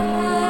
high.